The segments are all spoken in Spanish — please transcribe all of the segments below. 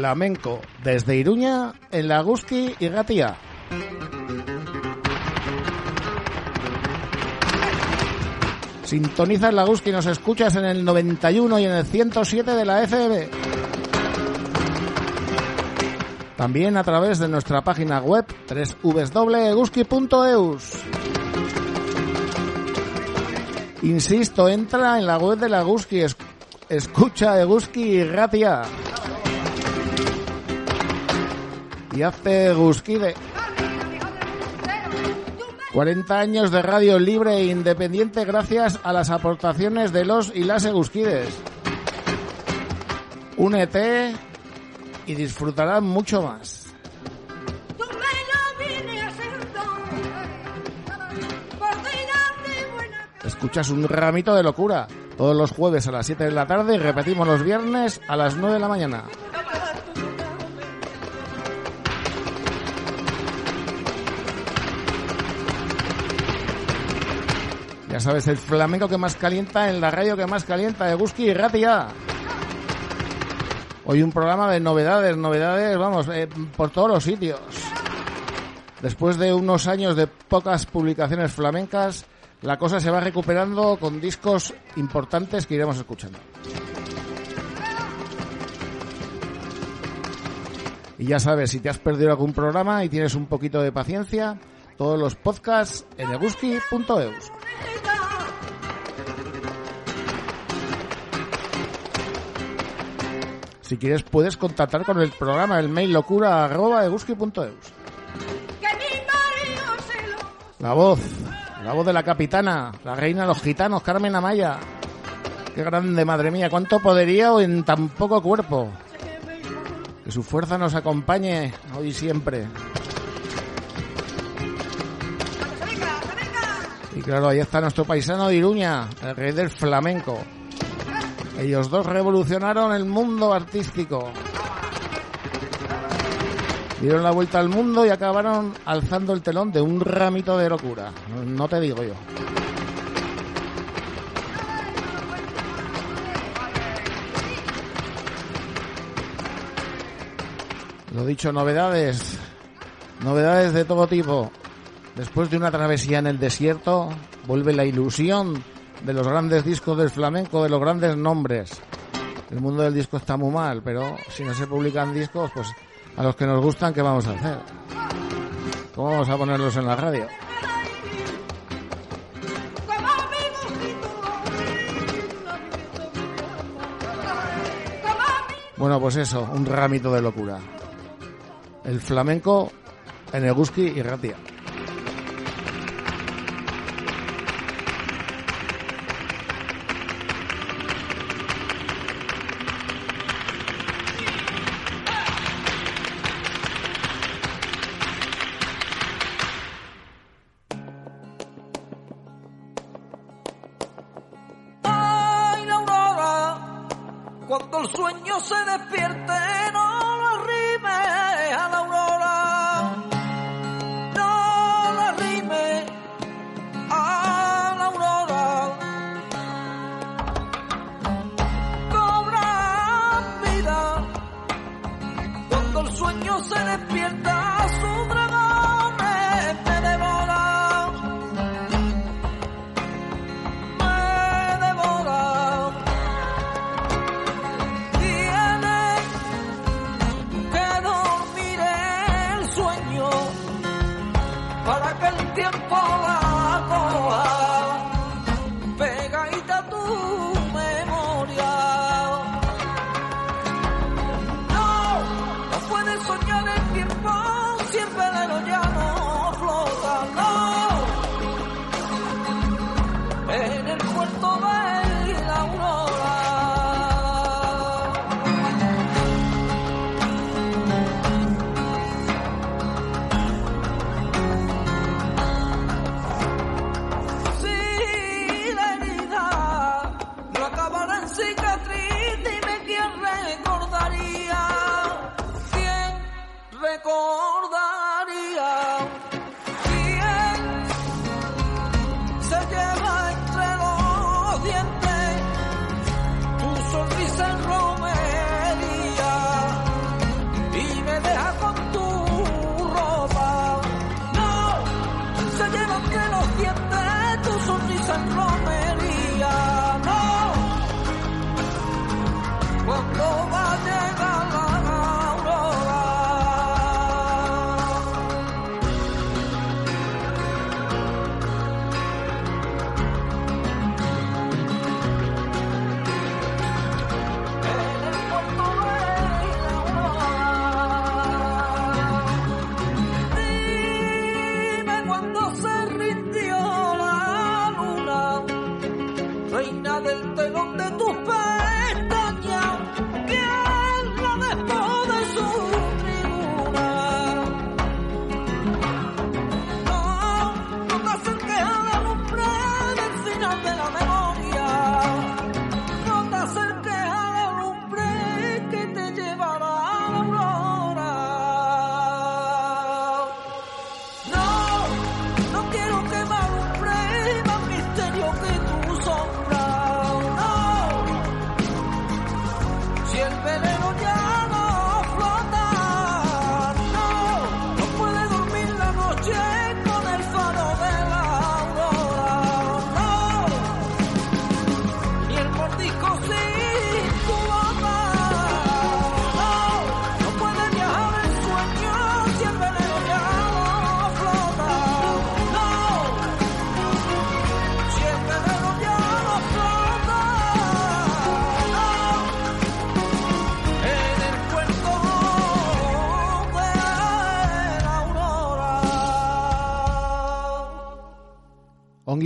Flamenco desde Iruña en Laguski y Gatía. Sintoniza el y nos escuchas en el 91 y en el 107 de la FM. También a través de nuestra página web www.eguski.eus. Insisto, entra en la web de la escucha Eguski y Ratia y hace Gusquide. 40 años de radio libre e independiente gracias a las aportaciones de los y las Egusquides. Únete y disfrutarás mucho más. Escuchas un ramito de locura todos los jueves a las 7 de la tarde y repetimos los viernes a las 9 de la mañana. Sabes, el flamenco que más calienta en la radio que más calienta de Guski y Ratia. Hoy un programa de novedades, novedades, vamos, eh, por todos los sitios. Después de unos años de pocas publicaciones flamencas, la cosa se va recuperando con discos importantes que iremos escuchando. Y ya sabes, si te has perdido algún programa y tienes un poquito de paciencia, todos los podcasts en eguski.eus. Si quieres puedes contactar con el programa, el mail locura arroba La voz, la voz de la capitana, la reina de los gitanos, Carmen Amaya. Qué grande, madre mía, cuánto poderío en tan poco cuerpo. Que su fuerza nos acompañe hoy y siempre. Y claro, ahí está nuestro paisano de Iruña, el rey del flamenco. Ellos dos revolucionaron el mundo artístico. Dieron la vuelta al mundo y acabaron alzando el telón de un ramito de locura. No te digo yo. Lo dicho, novedades. Novedades de todo tipo. Después de una travesía en el desierto, vuelve la ilusión de los grandes discos del flamenco, de los grandes nombres. El mundo del disco está muy mal, pero si no se publican discos, pues a los que nos gustan, ¿qué vamos a hacer? ¿Cómo vamos a ponerlos en la radio? Bueno, pues eso, un ramito de locura. El flamenco en Eguski y Ratia. cuando el sueño se despierte.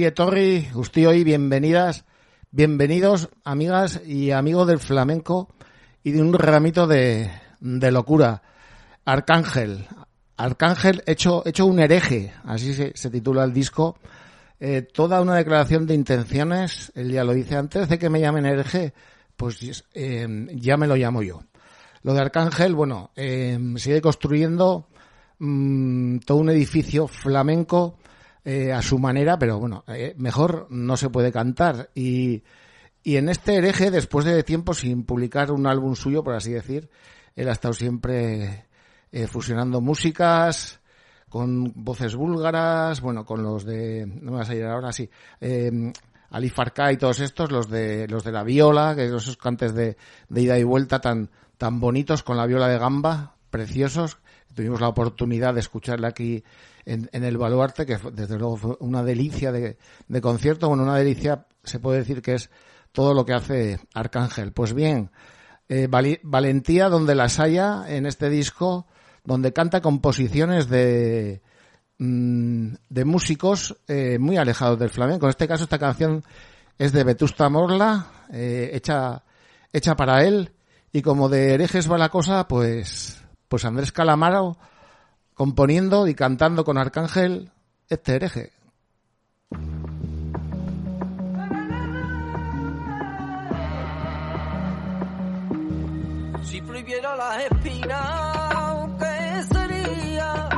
Ongi etorri, y bienvenidas, bienvenidos amigas y amigos del flamenco y de un ramito de, de locura. Arcángel, Arcángel hecho, hecho un hereje, así se, titula el disco. Eh, toda una declaración de intenciones, él ya lo dice antes de que me llamen hereje, pues eh, ya me lo llamo yo. Lo de Arcángel, bueno, eh, sigue construyendo mm, todo un edificio flamenco eh, a su manera, pero bueno, eh, mejor no se puede cantar. Y, y en este hereje, después de tiempo sin publicar un álbum suyo, por así decir, él ha estado siempre eh, fusionando músicas con voces búlgaras, bueno, con los de, no me vas a ir ahora, sí, eh, Ali Farca y todos estos, los de, los de la viola, que esos cantes de, de ida y vuelta tan, tan bonitos con la viola de gamba, preciosos. Tuvimos la oportunidad de escucharle aquí en, el Baluarte, que desde luego fue una delicia de, concierto. Bueno, una delicia se puede decir que es todo lo que hace Arcángel. Pues bien, eh, valentía donde las haya en este disco, donde canta composiciones de, mm, de músicos eh, muy alejados del flamenco. En este caso, esta canción es de Vetusta Morla, eh, hecha, hecha para él. Y como de herejes va la cosa, pues, pues Andrés Calamaro componiendo y cantando con Arcángel este hereje. Si prohibiera las espinas, ¿qué sería?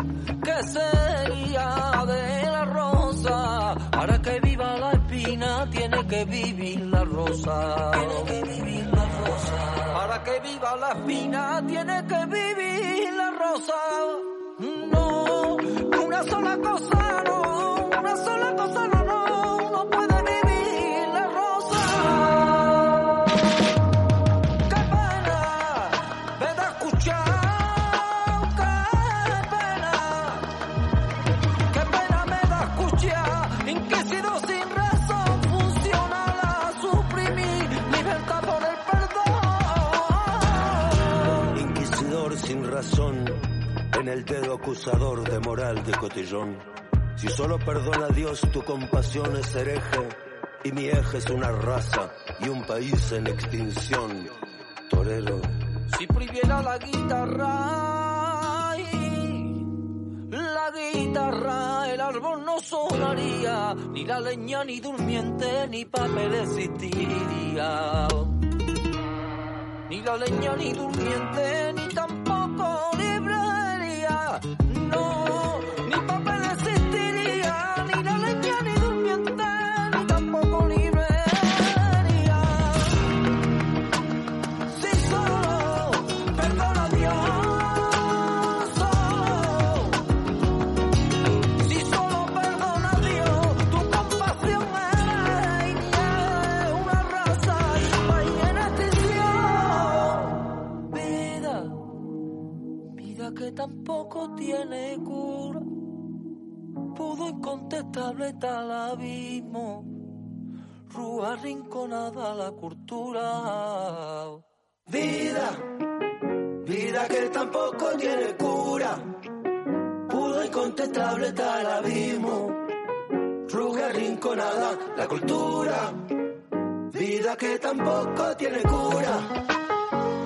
¿Qué sería de la rosa? Para que viva la espina tiene que vivir la rosa. Tiene que vivir la rosa. Para que viva la espina tiene que vivir la rosa. No, una sola cosa no, una sola cosa no, el dedo acusador de moral de cotillón. Si solo perdona a Dios tu compasión es hereje y mi eje es una raza y un país en extinción. Torero. Si prohibiera la guitarra, la guitarra, el árbol no sonaría, ni la leña ni durmiente, ni papel existiría. Ni la leña ni durmiente, ni tampoco no, tiene cura. Pudo incontestable tal abismo, rúa rinconada la cultura. Vida, vida que tampoco tiene cura. Pudo incontestable tal abismo, rúa rinconada la cultura. Vida que tampoco tiene cura.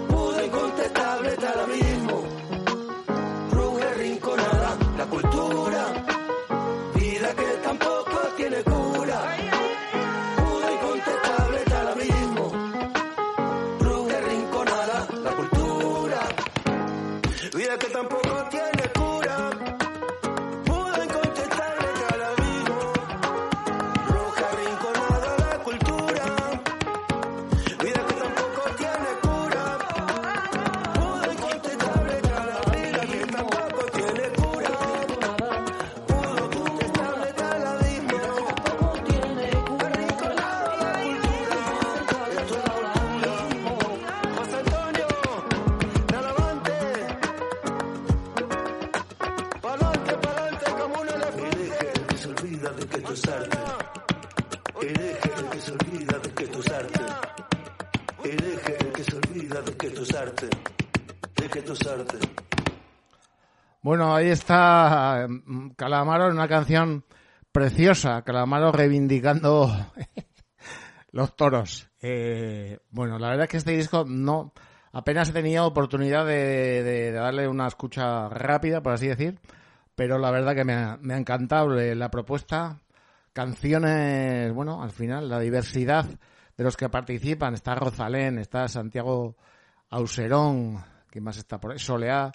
Pudo incontestable tal abismo Bueno, ahí está mm, Calamaro en una canción preciosa, Calamaro reivindicando los toros. Eh, bueno, la verdad es que este disco no apenas he tenido oportunidad de, darle una escucha rápida, por así decir, pero la verdad que me ha, me ha encantado la propuesta, canciones, bueno, al final la diversidad de los que participan, está Rosalén, está Santiago Auserón, ¿quién más está por ahí? Soleá,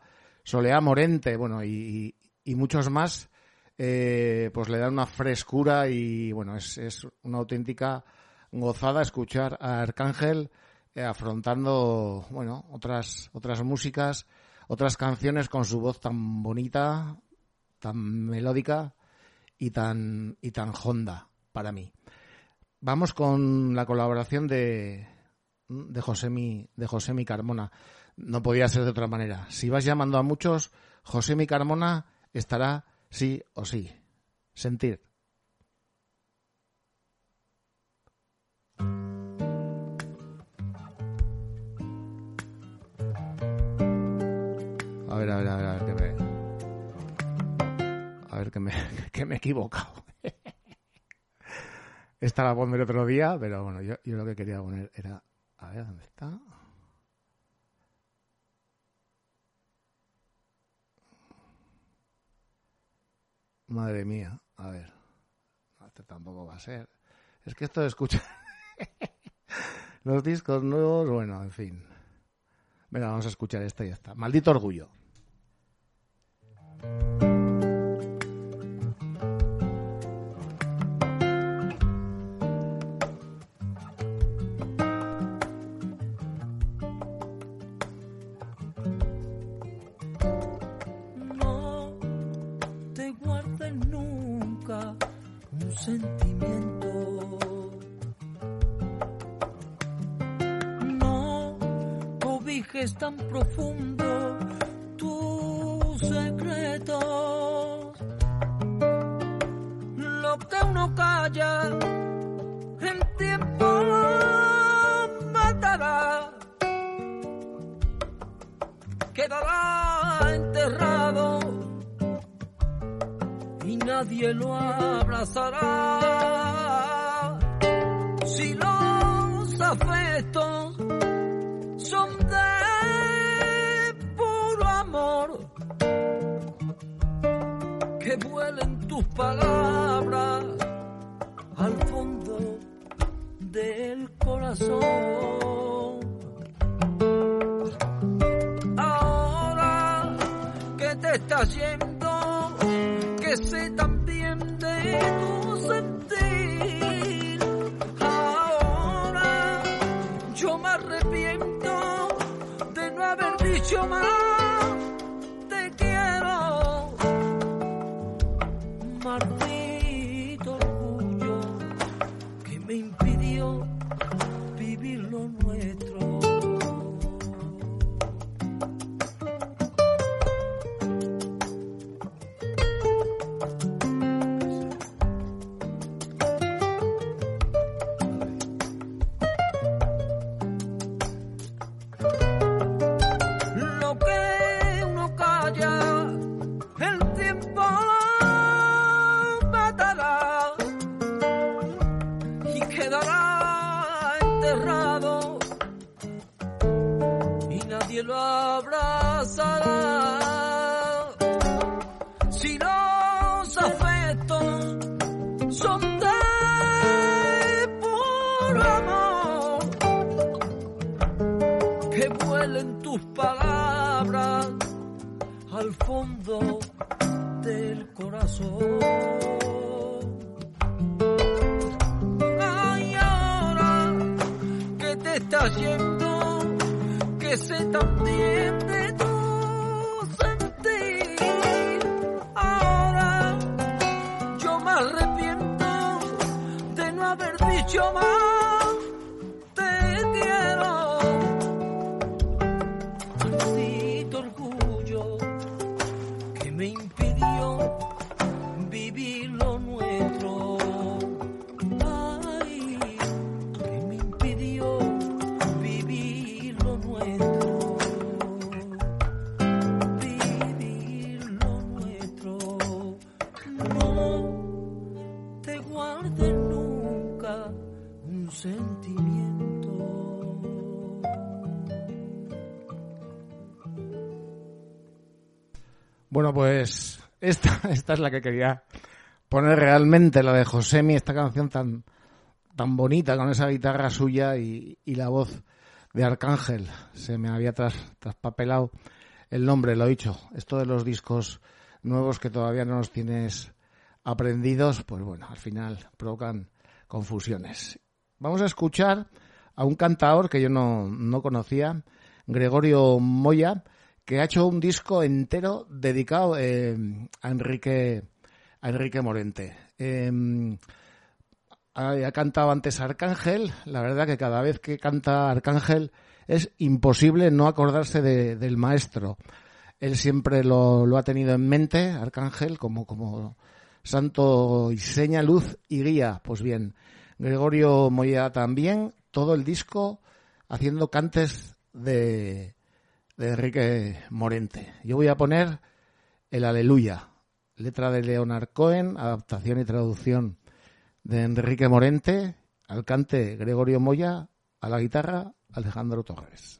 Soleá Morente, bueno, y, muchos más, eh, pues le dan una frescura y bueno, es, es una auténtica gozada escuchar a Arcángel eh, afrontando, bueno, otras, otras músicas, otras canciones con su voz tan bonita, tan melódica y tan, y tan honda para mí. Vamos con la colaboración de, de Josemi, de Josemi Carmona. No podía ser de otra manera. Si vas llamando a muchos, Josemi Carmona estará sí o sí. Sentir. A ver, a ver, a ver, a ver, que me... A ver, que me, que me he equivocado. Esta la pondré otro día, pero bueno, yo, yo lo que quería poner era... A ver, ¿dónde está? Madre mía, a ver. Este tampoco va a ser. Es que esto de escuchar los discos nuevos, bueno, en fin. Venga, vamos a escuchar esta y ya está. Maldito orgullo. Sentimiento. No cobijes tan profundo tus secretos. Lo que uno calla en tiempo matará quedará enterrado nadie lo abrazará. Si los afectos son de puro amor, que vuelen tus palabras al fondo del corazón. ahora que te estás yendo, que sé también de tu sentir. Ahora yo me arrepiento de no haber dicho más. nunca un sentimiento. Bueno, pues esta, esta es la que quería poner realmente, la de Josemi, esta canción tan, tan bonita con esa guitarra suya y, y la voz de Arcángel. Se me había tras, traspapelado el nombre, lo he dicho. Esto de los discos nuevos que todavía no los tienes aprendidos, pues bueno, al final provocan confusiones. Vamos a escuchar a un cantador que yo no, no conocía, Gregorio Moya, que ha hecho un disco entero dedicado eh, a Enrique a Enrique Morente. Eh, ha, cantado antes Arcángel, la verdad que cada vez que canta Arcángel es imposible no acordarse de, del maestro. Él siempre lo, lo, ha tenido en mente, Arcángel, como, como santo y seña, luz y guía. Pues bien, Gregorio Moya también, todo el disco haciendo cantes de, de Enrique Morente. Yo voy a poner el Aleluya, letra de Leonard Cohen, adaptación y traducción de Enrique Morente, al cante Gregorio Moya, a la guitarra Alejandro Torres.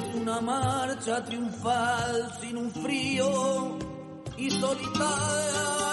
es una marcha triunfal sin un frío y solitario.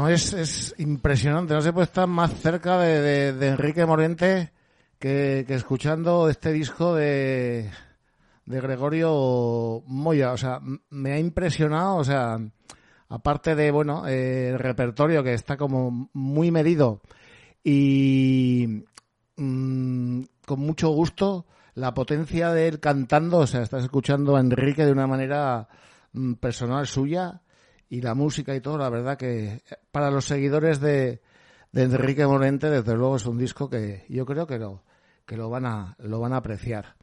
Bueno, es, es impresionante. No se puede estar más cerca de, de- Enrique Morente que, escuchando este disco de, de Gregorio Moya. O sea, me ha impresionado. O sea, aparte de, bueno, eh, el repertorio que está como muy medido y mm, con mucho gusto, la potencia de él cantando. O sea, estás escuchando a Enrique de una manera mm, personal suya y la música y todo, la verdad que para los seguidores de, Enrique Morente, desde luego es un disco que yo creo que lo, que lo van a, lo van a apreciar.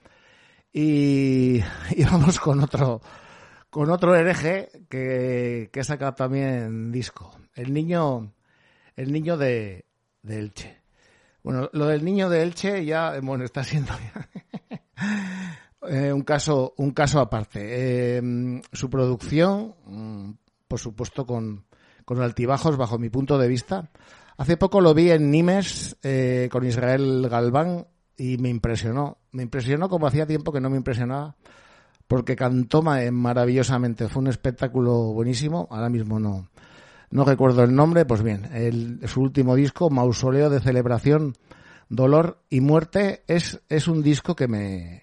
Y, y vamos con otro, con otro hereje que, que ha sacado también disco. El niño, el niño de, de Elche. Bueno, lo del niño de Elche ya, bueno, está siendo eh, un caso, un caso aparte. Eh, su producción, mm, por supuesto, con, con altibajos bajo mi punto de vista. Hace poco lo vi en Nimes eh, con Israel Galván y me impresionó. Me impresionó como hacía tiempo que no me impresionaba porque cantó ma- maravillosamente. Fue un espectáculo buenísimo. Ahora mismo no, no recuerdo el nombre. Pues bien, el, su último disco, Mausoleo de Celebración, Dolor y Muerte, es, es un disco que me,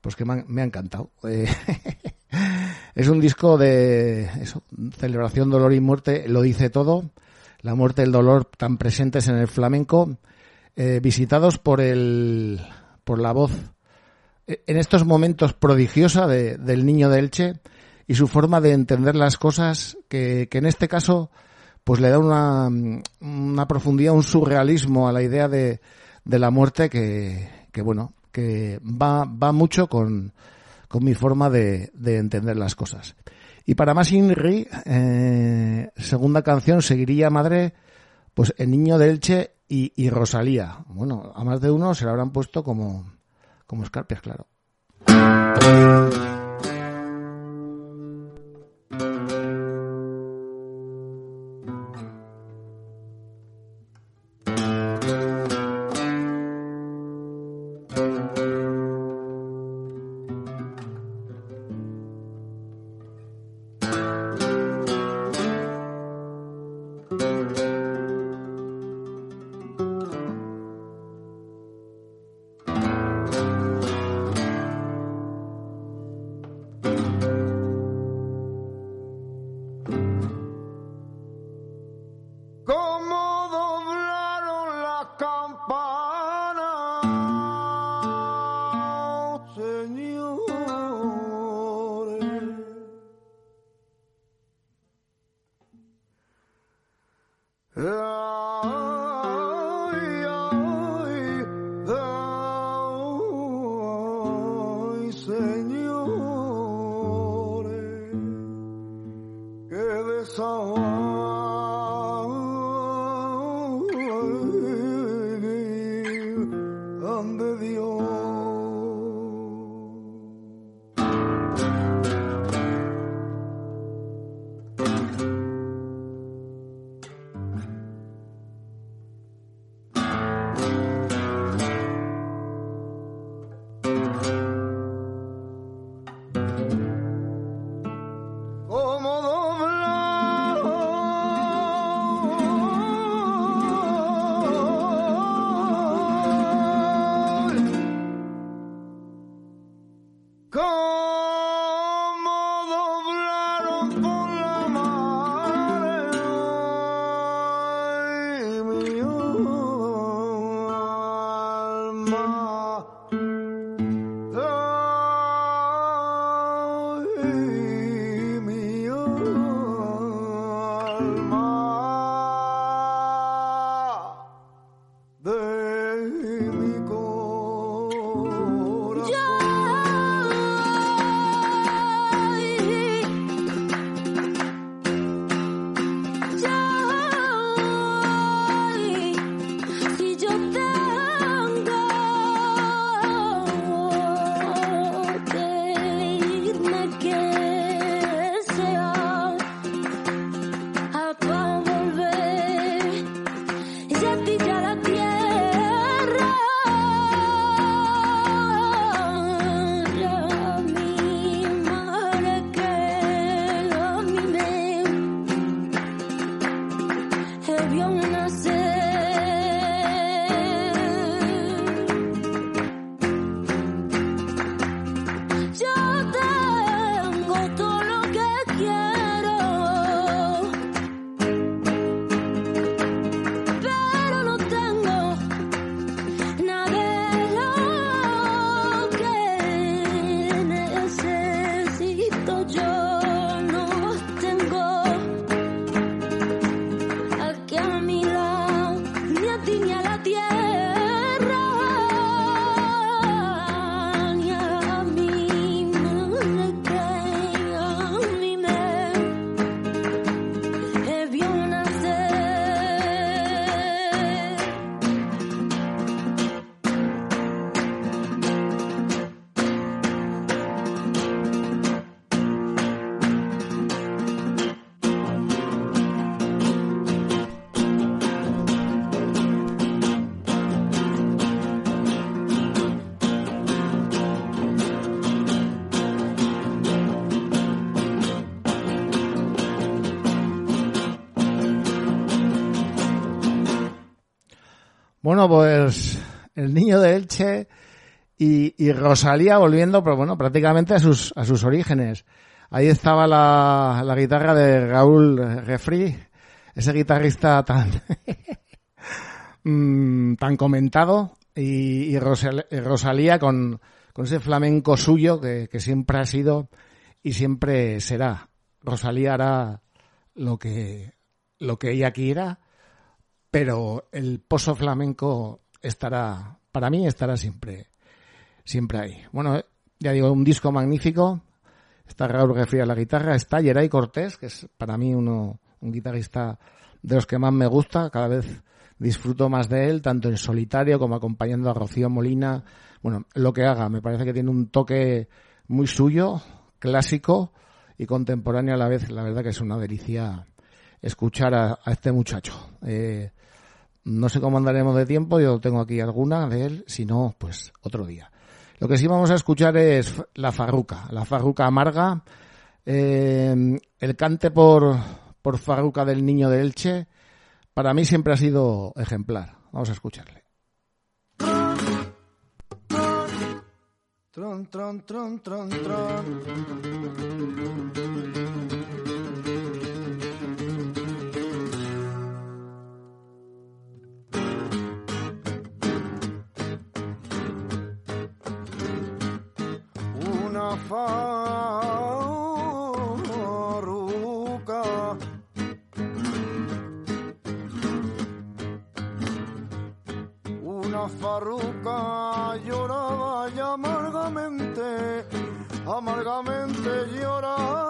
pues que me ha encantado. Eh, es un disco de celebración, dolor y muerte, lo dice todo. La muerte y el dolor tan presentes en el flamenco, eh, visitados por el, por la voz eh, en estos momentos prodigiosa de- del niño de Elche y su forma de entender las cosas que, que en este caso pues le da una, una profundidad, un surrealismo a la idea de, de la muerte que, que bueno, que va, va mucho con, con mi forma de, de entender las cosas. Y para más Inri, eh, segunda canción, seguiría Madre, pues El Niño de Elche y, Rosalía. Bueno, a más de uno se lo habrán puesto como, como escarpias, claro. Bueno, pues el niño de Elche y, y Rosalía volviendo, pero bueno, prácticamente a sus, a sus orígenes. Ahí estaba la, la guitarra de Raúl Refri, ese guitarrista tan, mm, tan comentado, y, y Rosal- y Rosalía con, con ese flamenco suyo que, que siempre ha sido y siempre será. Rosalía hará lo que, lo que ella quiera, pero el pozo flamenco estará, para mí estará siempre, siempre ahí. Bueno, ya digo, un disco magnífico. Está Raúl Refri a la guitarra, está Geray Cortés, que es para mí uno, un guitarrista de los que más me gusta, cada vez disfruto más de él, tanto en solitario como acompañando a Rocío Molina. Bueno, lo que haga, me parece que tiene un toque muy suyo, clásico y contemporáneo a la vez. La verdad que es una delicia escuchar a, este muchacho. Eh, no sé cómo andaremos de tiempo, yo tengo aquí alguna de él, si no, pues otro día. Lo que sí vamos a escuchar es la farruca, la farruca amarga, eh, el cante por, por farruca del niño de Elche, para mí siempre ha sido ejemplar. Vamos a escucharle. Tron, tron, tron, tron, tron. Una farruca Una farruca lloraba y amargamente, amargamente lloraba.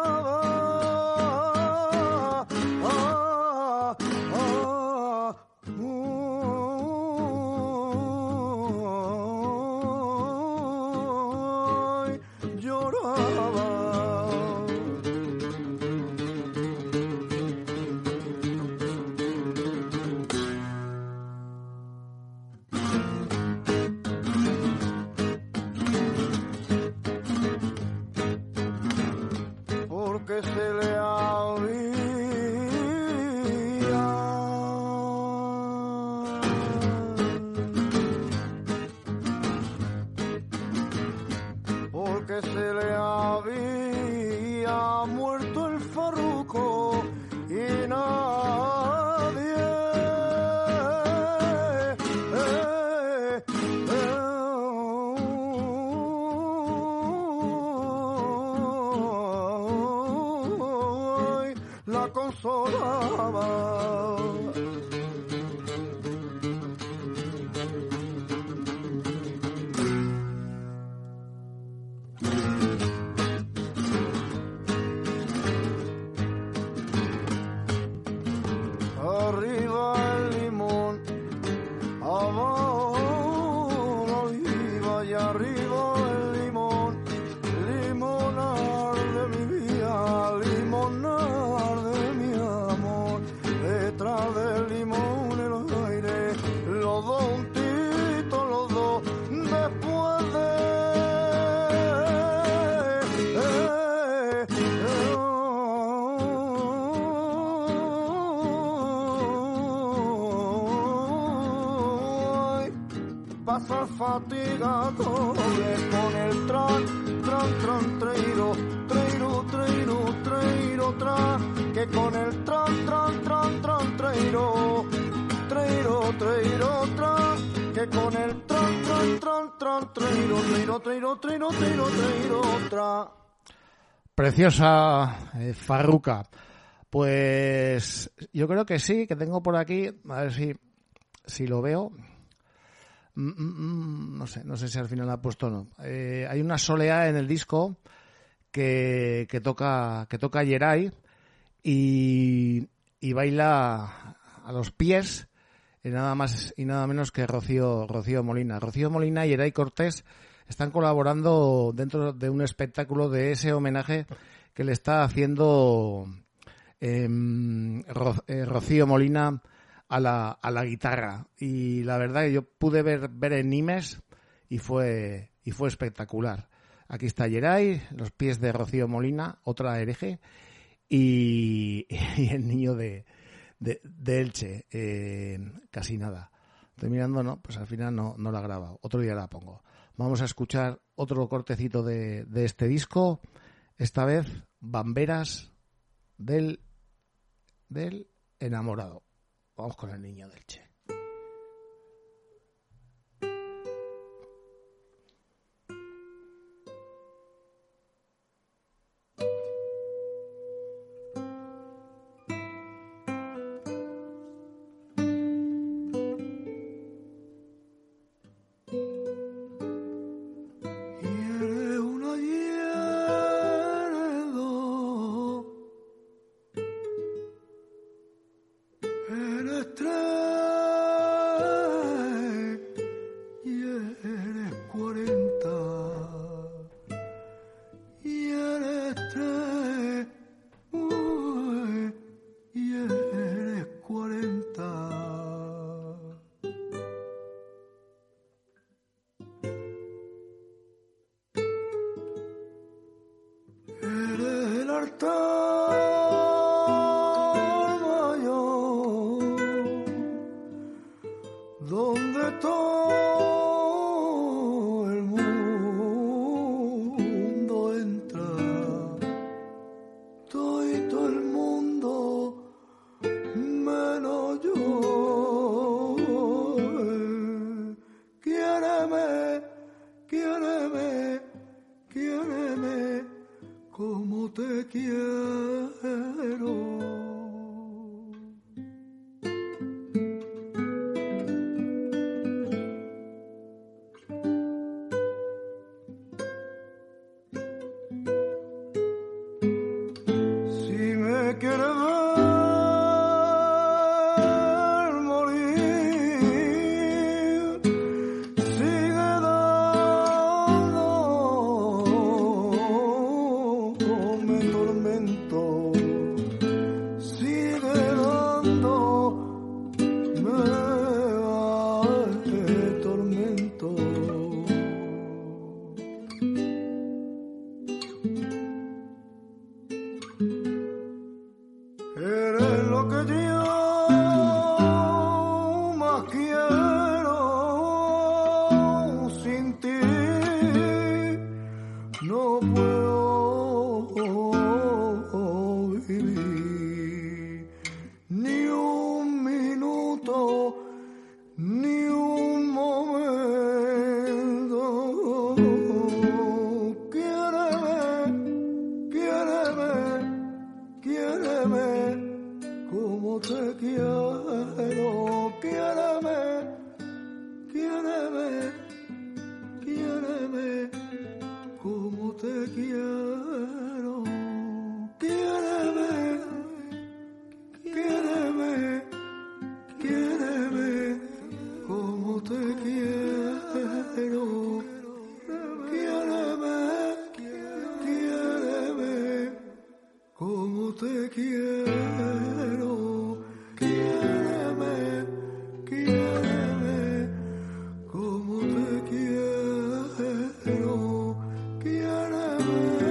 La Preciosa eh, farruca. Pues yo creo que sí, que tengo por aquí, a ver si, si lo veo. Mm, mm, mm, no sé, no sé si al final ha puesto o no. Eh, hay una soleá en el disco que, que toca que toca Yeray y, y baila a los pies y nada más y nada menos que Rocío Rocío Molina. Rocío Molina y Yeray Cortés están colaborando dentro de un espectáculo de ese homenaje que le está haciendo em, eh, Rocío Molina a la, a la guitarra. Y la verdad que yo pude ver, ver en Nimes y fue, y fue espectacular. Aquí está Geray, los pies de Rocío Molina, otra hereje, y, el niño de, de, Elche, eh, casi nada. Estoy mirando, no, pues al final no, no la graba. Otro día la pongo. Vamos a escuchar otro cortecito de, de este disco, esta vez Bamberas del, del enamorado. Vamos con el niño del Che. burden.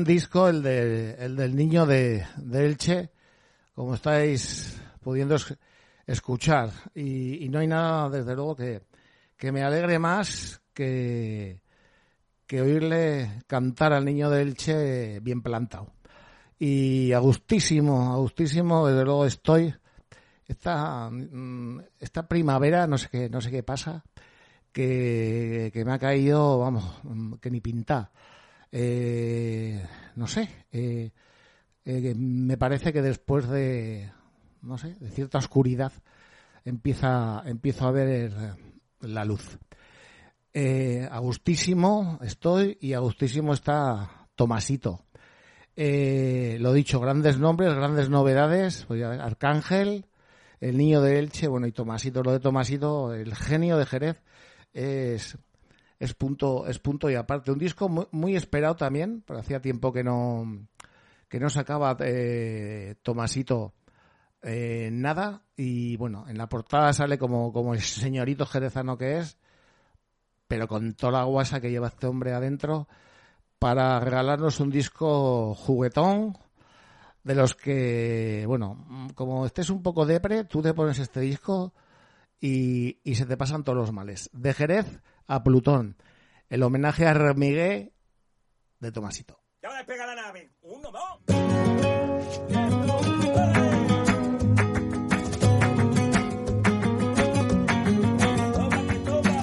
disco, el, de, el del niño de, Elche, como estáis pudiendo escuchar. Y, no hay nada, desde luego, que, que me alegre más que, que oírle cantar al niño de Elche bien plantado. Y a gustísimo, a gustísimo, desde luego estoy. Esta, mm, esta primavera, no sé qué, no sé qué pasa, que, que me ha caído, vamos, mm, que ni pintar. Eh, no sé, eh, eh, me parece que después de, no sé, de cierta oscuridad, empieza, empiezo a ver la luz. Eh, agustísimo estoy y agustísimo está Tomasito. Lo dicho, grandes nombres, grandes novedades. Arcángel, el niño de Elche, bueno, y Tomasito, lo de Tomasito, el genio de Jerez, es, es punto, es punto y aparte. Un disco muy, muy esperado también, pero hacía tiempo que no, que no sacaba eh, Tomasito eh, nada. Y bueno, en la portada sale como, como el señorito jerezano que es, pero con toda la guasa que lleva este hombre adentro, para regalarnos un disco juguetón, de los que, bueno, como estés un poco depre, tú te pones este disco y, y se te pasan todos los males. De Jerez a Plutón, el homenaje a Remigué de Tomasito. Ya despega la nave. Uno, dos. Toma, que toma.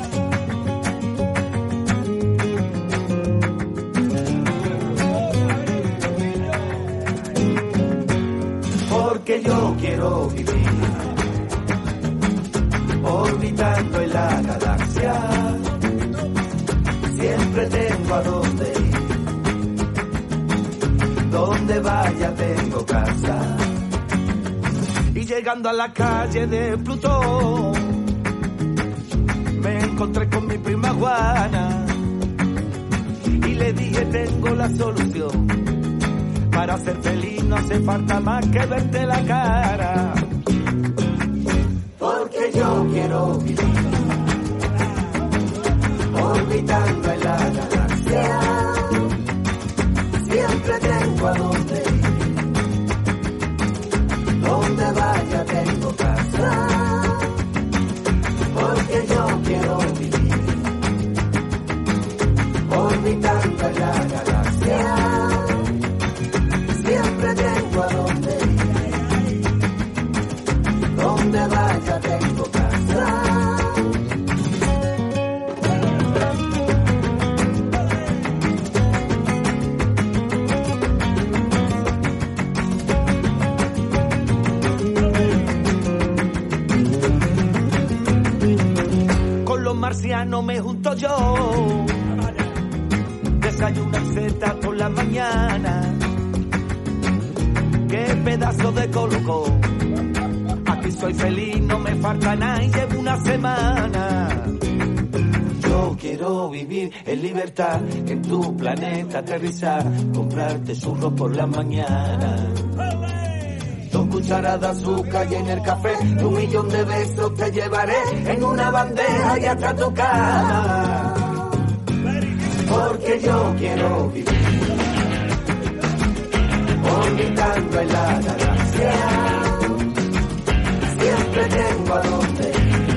porque yo quiero vivir orbitando en la galaxia. Siempre tengo a dónde ir, donde vaya tengo casa. Y llegando a la calle de Plutón, me encontré con mi prima Juana y le dije tengo la solución. Para ser feliz no hace falta más que verte la cara. Porque yo quiero vivir orbitando en la galaxia. Siempre tengo a. Donde comprarte churros por la mañana. Dos cucharadas de azúcar y en el café, un millón de besos te llevaré en una bandeja y hasta tu cama. Porque yo quiero vivir orbitando en la galaxia. Siempre tengo a dónde ir.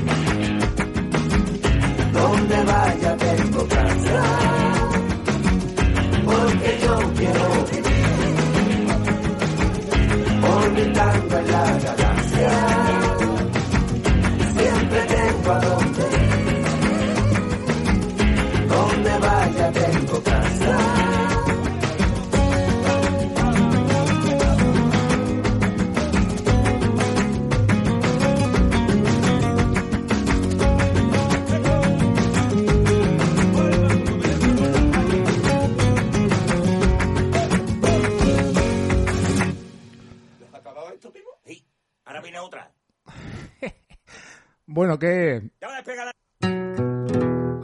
Donde vaya tengo casa. Quiero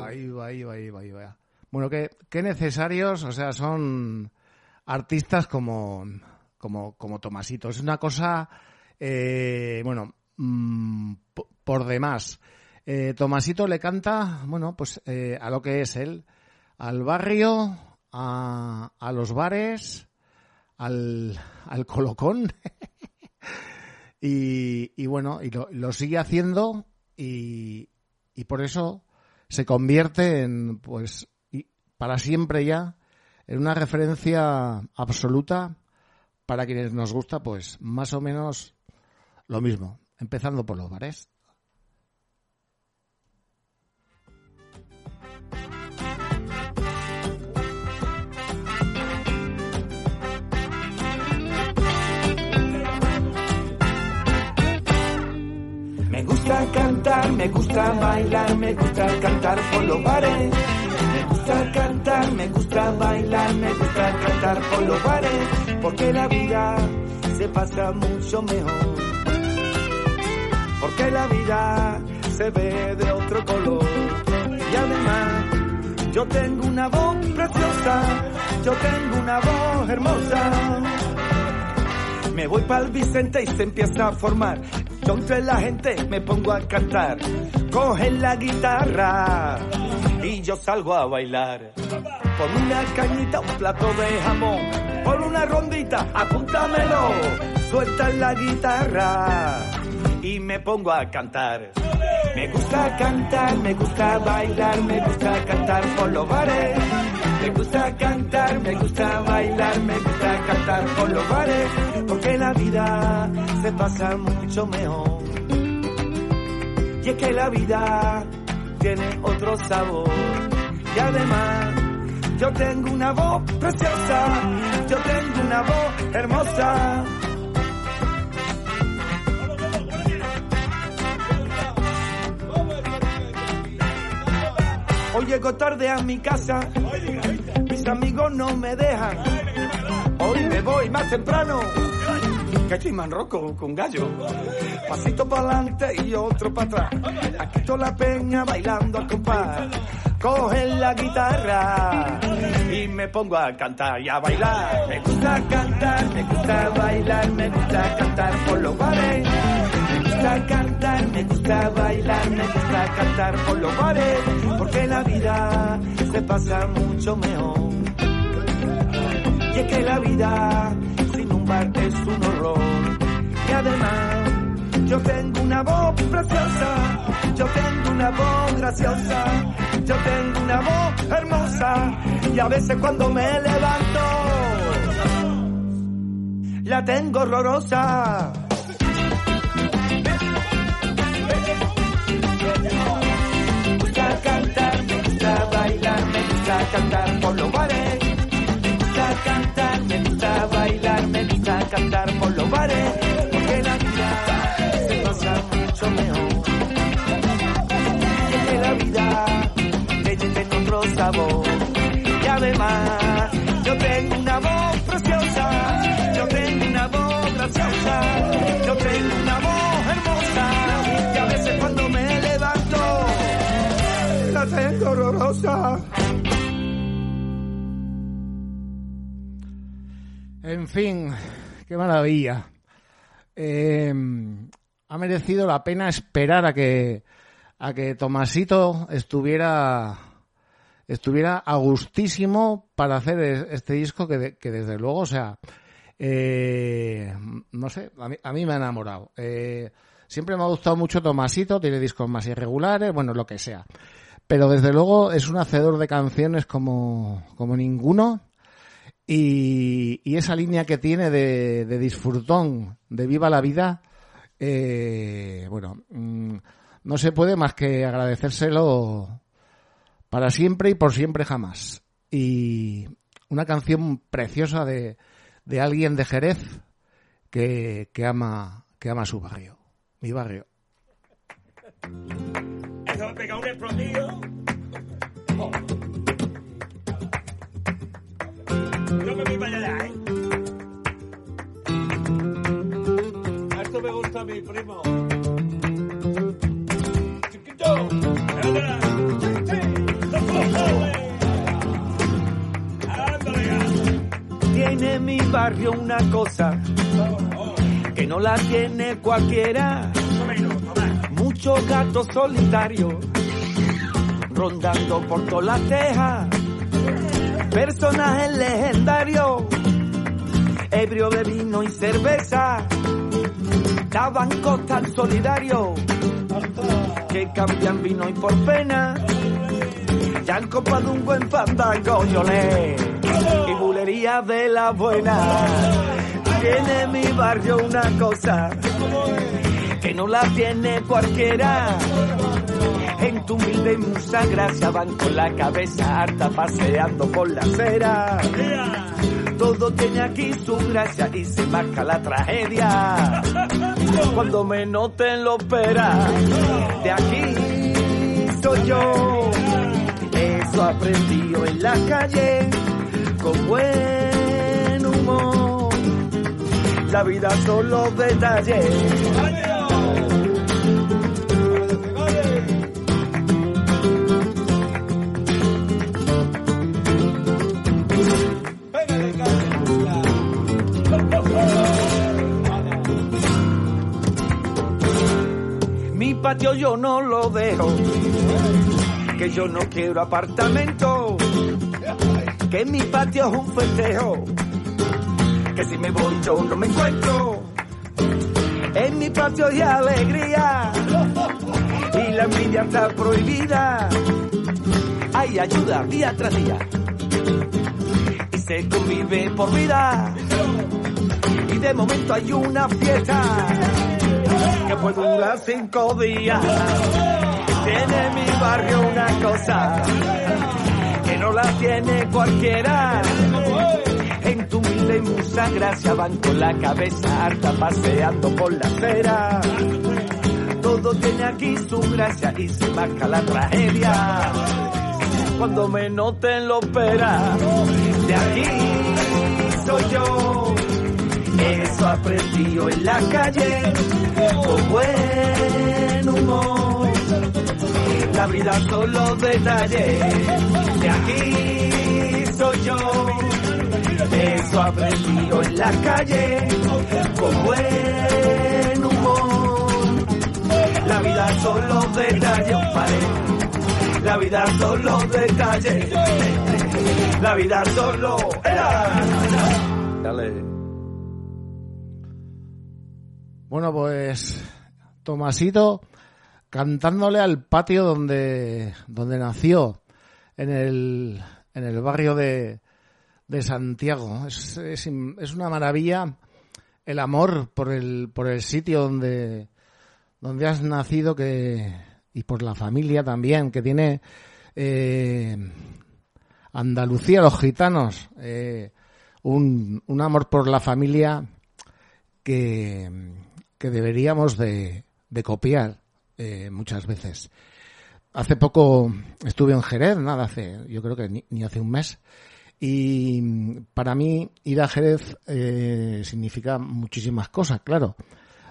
Ahí va, ahí va, ahí va, ahí va. Bueno, qué, qué necesarios, o sea, son artistas como, como, como Tomasito. Es una cosa, eh, bueno, mm, po- por demás. Eh, Tomasito le canta, bueno, pues eh, a lo que es él, al barrio, a, a los bares, al, al colocón. y, y bueno, y lo sigue haciendo y, y por eso se convierte en, pues, para siempre ya en una referencia absoluta para quienes nos gusta, pues más o menos lo mismo, empezando por los bares. Me gusta bailar, me gusta cantar por los bares. Me gusta cantar, me gusta bailar, me gusta cantar por los bares. Porque la vida se pasa mucho mejor. Porque la vida se ve de otro color. Y además, yo tengo una voz preciosa, yo tengo una voz hermosa. Me voy para el Vicente y se empieza a formar. Entre la gente me pongo a cantar. Cogen la guitarra y yo salgo a bailar. Por una cañita, un plato de jamón. Por una rondita, apúntamelo. Suelta la guitarra y me pongo a cantar. Me gusta cantar, me gusta bailar, me gusta cantar por los bares. Me gusta cantar, me gusta bailar, me gusta cantar por los bares, porque la vida se pasa mucho mejor. Y es que la vida tiene otro sabor. Y además, yo tengo una voz preciosa, yo tengo una voz hermosa. Hoy llego tarde a mi casa, mis amigos no me dejan. Hoy me voy más temprano, que estoy manroco con gallo. Pasito para adelante y otro para atrás. Aquí toda la peña bailando al compás. Cogen la guitarra y me pongo a cantar y a bailar. Me gusta cantar, me gusta bailar, me gusta cantar por los bares. Me gusta cantar, me gusta bailar, me gusta cantar por los bares, porque la vida se pasa mucho mejor. Y es que la vida sin un bar es un horror. Y además, yo tengo una voz preciosa, yo tengo una voz graciosa, yo tengo una voz hermosa, y a veces cuando me levanto, la tengo horrorosa. Cantar por los bares. Me gusta cantar, me gusta bailar, me gusta cantar por los bares. Porque la vida se pasa mucho mejor. Porque la vida te tiene otro sabor. Y además, yo tengo una voz preciosa, yo tengo una voz graciosa, yo tengo una voz hermosa. Y a veces cuando me levanto, la tengo horrorosa. En fin, qué maravilla. Eh, ha merecido la pena esperar a que a que Tomasito estuviera estuviera a gustísimo para hacer es- este disco que, que desde luego, o sea, eh, no sé, a mí, a mí me ha enamorado. Eh, siempre me ha gustado mucho Tomasito, tiene discos más irregulares, bueno, lo que sea. Pero desde luego es un hacedor de canciones como, como ninguno. Y, y esa línea que tiene de, de disfrutón, de viva la vida, eh, bueno, mm, no se puede más que agradecérselo para siempre y por siempre jamás. Y una canción preciosa de, de alguien de Jerez que, que ama que ama su barrio, mi barrio. Eso pega un No me voy para allá, ¿eh? Esto me gusta mi primo. Chiquito. Tiene mi barrio una cosa que no la tiene cualquiera. Muchos gatos solitarios rondando por todas las tejas. Personajes legendarios, ebrio de vino y cerveza. Daban costa al solidario que cambian vino y por pena. Ya han comprado un buen fandango, yo le y bulería de la buena. Tiene mi barrio una cosa que no la tiene cualquiera. En tu humilde musa gracia van con la cabeza harta paseando por la acera. Todo tiene aquí su gracia y se marca la tragedia. Cuando me noten lo espera, de aquí soy yo. Eso aprendí yo en la calle con buen humor. La vida son los detalles. Patio yo no lo dejo, que yo no quiero apartamento, que mi patio es un festejo, que si me voy yo no me encuentro. En mi patio hay alegría y la envidia está prohibida. Hay ayuda día tras día y se convive por vida. Y de momento hay una fiesta que puede durar cinco días. Tiene mi barrio una cosa que no la tiene cualquiera. En tu humilde musa gracia van con la cabeza harta paseando por la acera. Todo tiene aquí su gracia y se marca la tragedia. Cuando me noten lo espera, de aquí soy yo. Yo en la calle con buen humor. La vida son los detalles, de aquí soy yo. Eso aprendí yo en la calle con buen humor. La vida son los detalles, padre. La vida son los detalles. La vida solo era. Dale. Bueno, pues Tomasito cantándole al patio donde, donde nació, en el, en el barrio de, de Santiago. Es, es, una maravilla el amor por el, por el sitio donde, donde has nacido que, y por la familia también, que tiene eh, Andalucía, los gitanos, eh, un, un amor por la familia que, que deberíamos de, de copiar eh, muchas veces. Hace poco estuve en Jerez, nada, hace, yo creo que ni, ni hace un mes, y para mí ir a Jerez eh, significa muchísimas cosas, claro.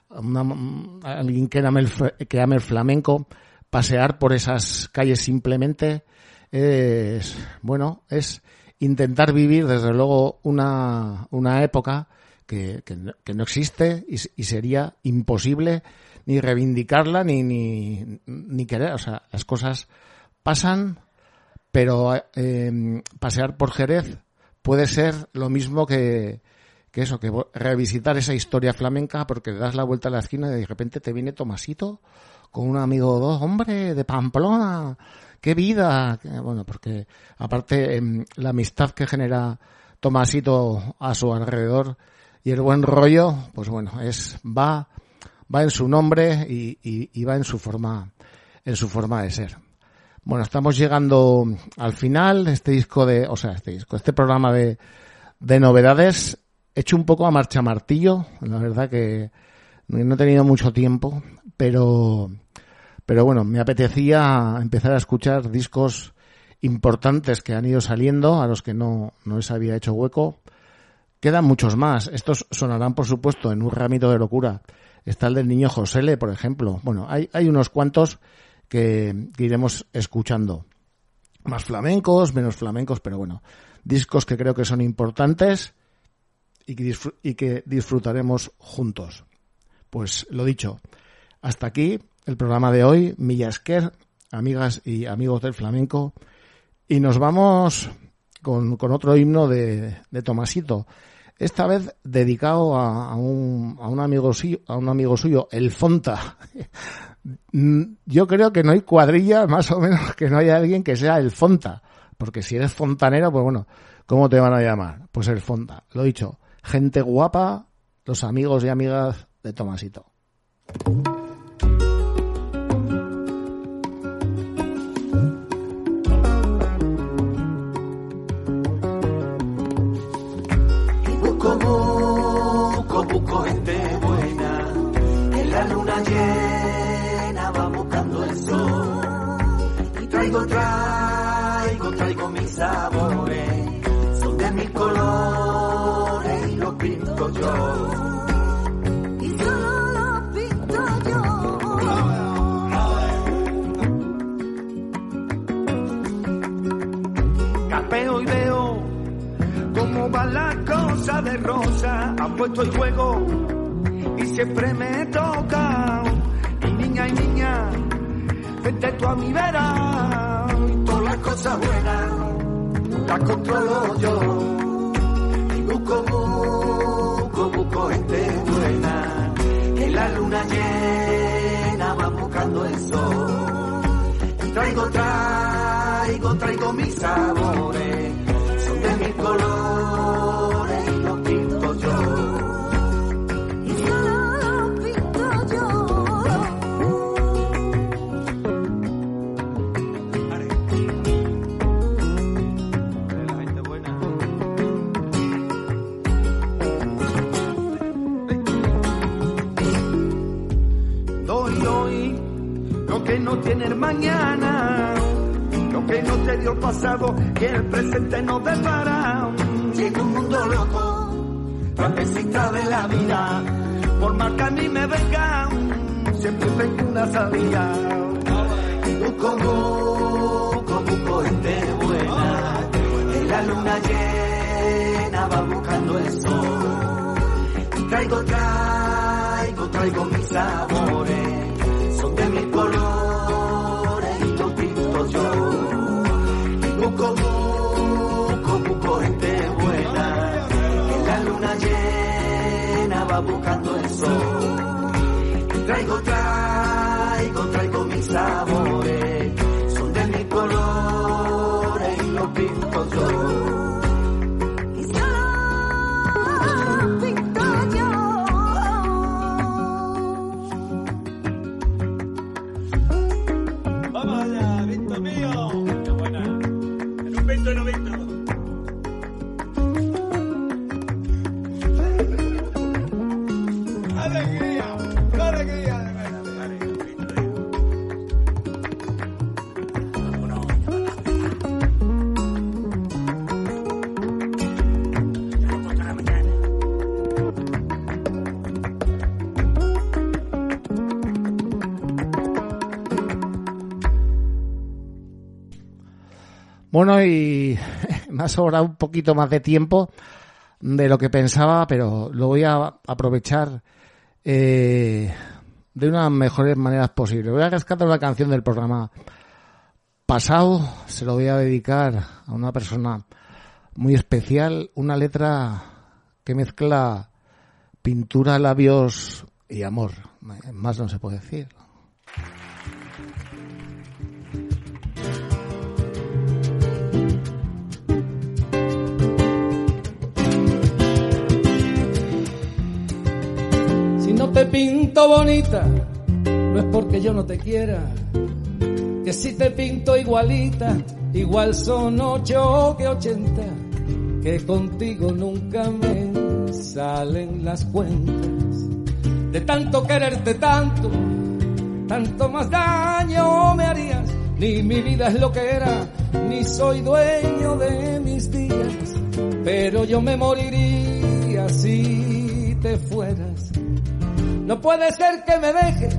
Una, alguien que ame, el, que ame el flamenco, pasear por esas calles simplemente es, bueno, es intentar vivir desde luego una, una época que, que, no, que no existe y, sería imposible ni reivindicarla ni, ni, ni querer. O sea, las cosas pasan, pero eh, pasear por Jerez puede ser lo mismo que, que eso, que revisitar esa historia flamenca porque das la vuelta a la esquina y de repente te viene Tomasito con un amigo dos, hombre, de Pamplona, qué vida. Bueno, porque aparte la amistad que genera Tomasito a su alrededor y el buen rollo, pues bueno, es va va en su nombre y, va en su forma en su forma de ser. Bueno, estamos llegando al final este disco de, o sea, este disco, este programa de, de novedades, hecho un poco a marcha martillo, la verdad que no he tenido mucho tiempo, pero pero bueno, me apetecía empezar a escuchar discos importantes que han ido saliendo, a los que no, no les había hecho hueco. Quedan muchos más. Estos sonarán, por supuesto, en un ramito de locura. Está el del niño Josele, por ejemplo. Bueno, hay, hay unos cuantos que, que iremos escuchando. Más flamencos, menos flamencos, pero bueno, discos que creo que son importantes y que, y que disfrutaremos juntos. Pues lo dicho, hasta aquí el programa de hoy, Millasker, amigas y amigos del flamenco, y nos vamos con, con otro himno de, de, Tomasito. Esta vez dedicado a, un, a, un amigo suyo, a un amigo suyo, el Fonta, Mm, Yo creo que no hay cuadrilla, más o menos, que no haya alguien que sea el Fonta. Porque si eres fontanero, pues bueno, ¿cómo te van a llamar? Pues el Fonta. Lo dicho, gente guapa, los amigos y amigas de Tomasito. Busco, busco gente buena. En la luna llena va buscando el sol. Y traigo, traigo, traigo mis sabores. Son de mil colores y los pinto yo. De rosa. Apuesto y juego y siempre me toca. Y niña y niña, vente tú a mi vera. Y todas las cosas buenas las controlo yo. Tiene el mañana, lo que no te dio el pasado, que el presente no depara. Llega un mundo loco, trapecista de la vida. Por más que a mí me venga, siempre tengo una salida. Busco, busco, busco gente buena. En la luna llena va buscando el sol. Y traigo, traigo, traigo mis sabores. Y traigo, traigo, traigo mis sabores. Son de mis colores y los pinto. Bueno, y me ha sobrado un poquito más de tiempo de lo que pensaba, pero lo voy a aprovechar eh, de unas mejores maneras posibles. Voy a rescatar una canción del programa pasado, se lo voy a dedicar a una persona muy especial, una letra que mezcla pintura, labios y amor. Más no se puede decir. No te pinto bonita, no es porque yo no te quiera. Que si te pinto igualita, igual son ocho que ochenta. Que contigo nunca me salen las cuentas. De tanto quererte tanto, tanto más daño me harías. Ni mi vida es lo que era, ni soy dueño de mis días. Pero yo me moriría si te fueras. No puede ser que me dejes,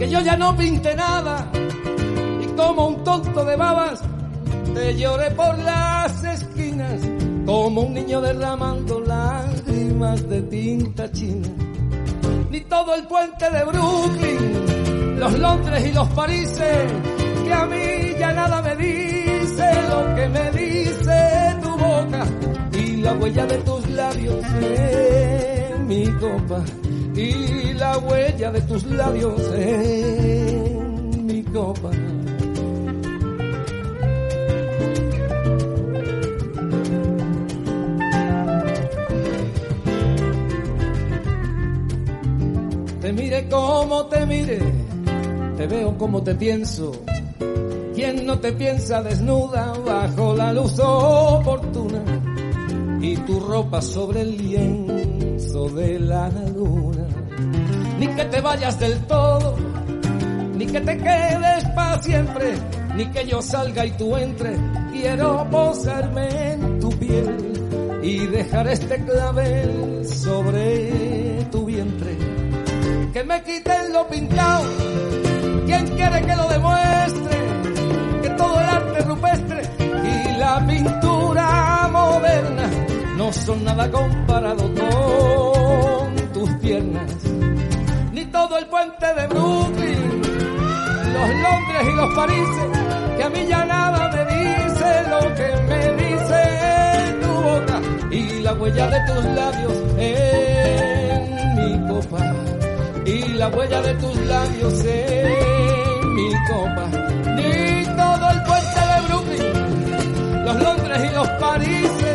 que yo ya no pinte nada. Y como un tonto de babas, te lloré por las esquinas, como un niño derramando lágrimas de tinta china. Ni todo el puente de Brooklyn, los Londres y los Parises, que a mí ya nada me dice lo que me dice tu boca y la huella de tus labios mi copa y la huella de tus labios en mi copa. Te mire como te mire, te veo como te pienso. ¿Quién no te piensa desnuda bajo la luz oportuna? Y tu ropa sobre el lienzo de la luna. Ni que te vayas del todo, ni que te quedes para siempre, ni que yo salga y tú entre. Quiero posarme en tu piel y dejar este clavel sobre tu vientre que me quiten lo pintado. ¿Quién quiere que lo demuestre? Que todo el arte rupestre y la pintura moderna no son nada comparado con Todo el puente de Brooklyn, los Londres y los Parises, que a mí ya nada me dice lo que me dice tu boca y la huella de tus labios en mi copa y la huella de tus labios en mi copa. Ni todo el puente de Brooklyn, los Londres y los Parises,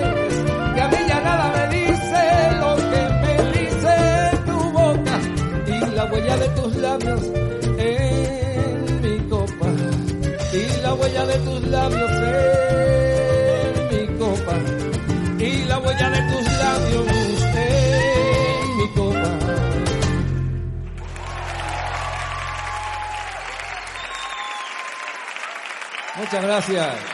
huella de tus labios en mi copa. Y la huella de tus labios en mi copa. Muchas gracias.